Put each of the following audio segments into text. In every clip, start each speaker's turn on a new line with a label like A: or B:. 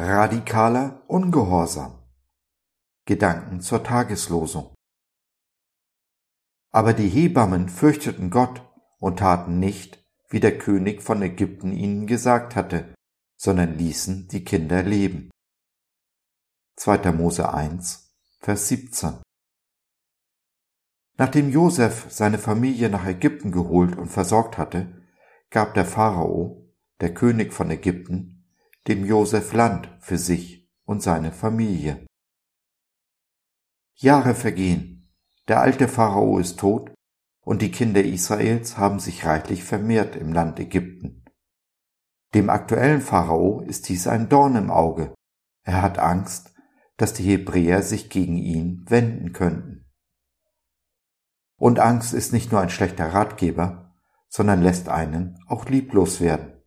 A: Radikaler Ungehorsam. Gedanken zur Tageslosung. Aber die Hebammen fürchteten Gott und taten nicht, wie der König von Ägypten ihnen gesagt hatte, sondern ließen die Kinder leben. 2. Mose 1, Vers 17. Nachdem Josef seine Familie nach Ägypten geholt und versorgt hatte, gab der Pharao, der König von Ägypten, dem Josef Land für sich und seine Familie. Jahre vergehen, der alte Pharao ist tot und die Kinder Israels haben sich reichlich vermehrt im Land Ägypten. Dem aktuellen Pharao ist dies ein Dorn im Auge. Er hat Angst, dass die Hebräer sich gegen ihn wenden könnten. Und Angst ist nicht nur ein schlechter Ratgeber, sondern lässt einen auch lieblos werden.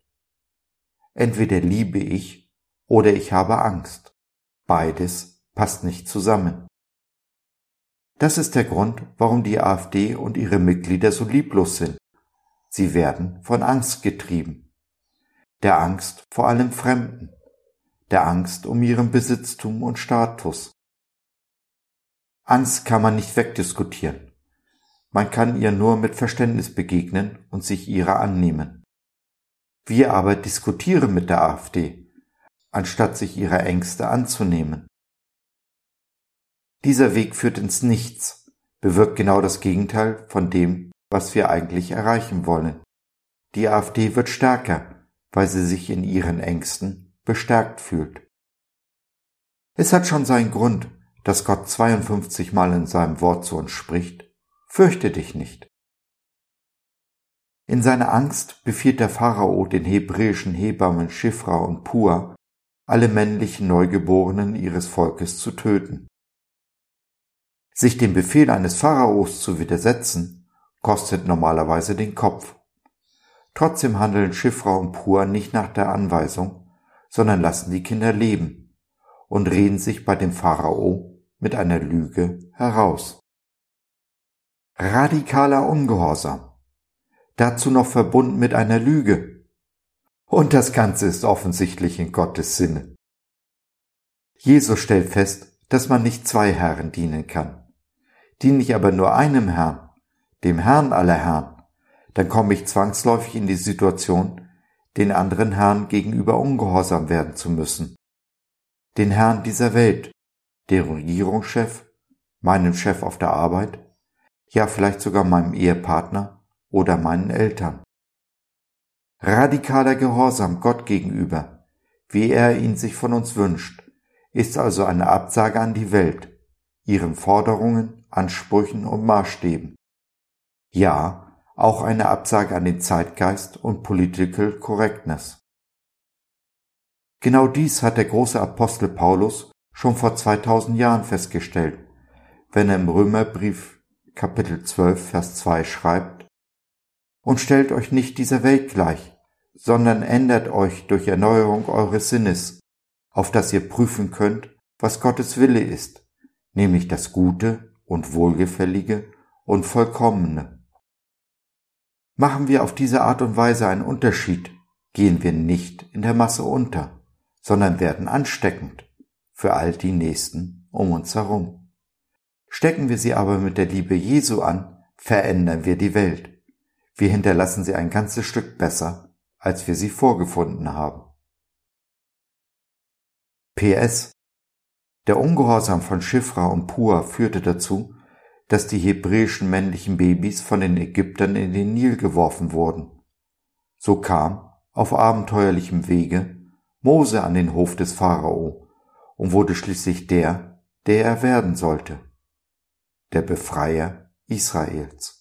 A: Entweder liebe ich oder ich habe Angst. Beides passt nicht zusammen. Das ist der Grund, warum die AfD und ihre Mitglieder so lieblos sind. Sie werden von Angst getrieben. Der Angst vor allem Fremden. Der Angst um ihren Besitztum und Status. Angst kann man nicht wegdiskutieren. Man kann ihr nur mit Verständnis begegnen und sich ihrer annehmen. Wir aber diskutieren mit der AfD, anstatt sich ihrer Ängste anzunehmen. Dieser Weg führt ins Nichts, bewirkt genau das Gegenteil von dem, was wir eigentlich erreichen wollen. Die AfD wird stärker, weil sie sich in ihren Ängsten bestärkt fühlt. Es hat schon seinen Grund, dass Gott 52 Mal in seinem Wort zu uns spricht, fürchte dich nicht. In seiner Angst befiehlt der Pharao den hebräischen Hebammen Schifra und Pua, alle männlichen Neugeborenen ihres Volkes zu töten. Sich dem Befehl eines Pharaos zu widersetzen, kostet normalerweise den Kopf. Trotzdem handeln Schifra und Pua nicht nach der Anweisung, sondern lassen die Kinder leben und reden sich bei dem Pharao mit einer Lüge heraus. Radikaler Ungehorsam dazu noch verbunden mit einer Lüge. Und das Ganze ist offensichtlich in Gottes Sinne. Jesus stellt fest, dass man nicht zwei Herren dienen kann. Diene ich aber nur einem Herrn, dem Herrn aller Herren, dann komme ich zwangsläufig in die Situation, den anderen Herrn gegenüber ungehorsam werden zu müssen. Den Herrn dieser Welt, der Regierungschef, meinem Chef auf der Arbeit, ja vielleicht sogar meinem Ehepartner oder meinen Eltern. Radikaler Gehorsam Gott gegenüber, wie er ihn sich von uns wünscht, ist also eine Absage an die Welt, ihren Forderungen, Ansprüchen und Maßstäben. Ja, auch eine Absage an den Zeitgeist und Political Correctness. Genau dies hat der große Apostel Paulus schon vor 2000 Jahren festgestellt, wenn er im Römerbrief Kapitel 12 Vers 2 schreibt, und stellt euch nicht dieser Welt gleich, sondern ändert euch durch Erneuerung eures Sinnes, auf dass ihr prüfen könnt, was Gottes Wille ist, nämlich das Gute und Wohlgefällige und Vollkommene. Machen wir auf diese Art und Weise einen Unterschied, gehen wir nicht in der Masse unter, sondern werden ansteckend für all die Nächsten um uns herum. Stecken wir sie aber mit der Liebe Jesu an, verändern wir die Welt. Wir hinterlassen sie ein ganzes Stück besser, als wir sie vorgefunden haben. PS Der Ungehorsam von Schifra und Pua führte dazu, dass die hebräischen männlichen Babys von den Ägyptern in den Nil geworfen wurden. So kam, auf abenteuerlichem Wege, Mose an den Hof des Pharao und wurde schließlich der, der er werden sollte, der Befreier Israels.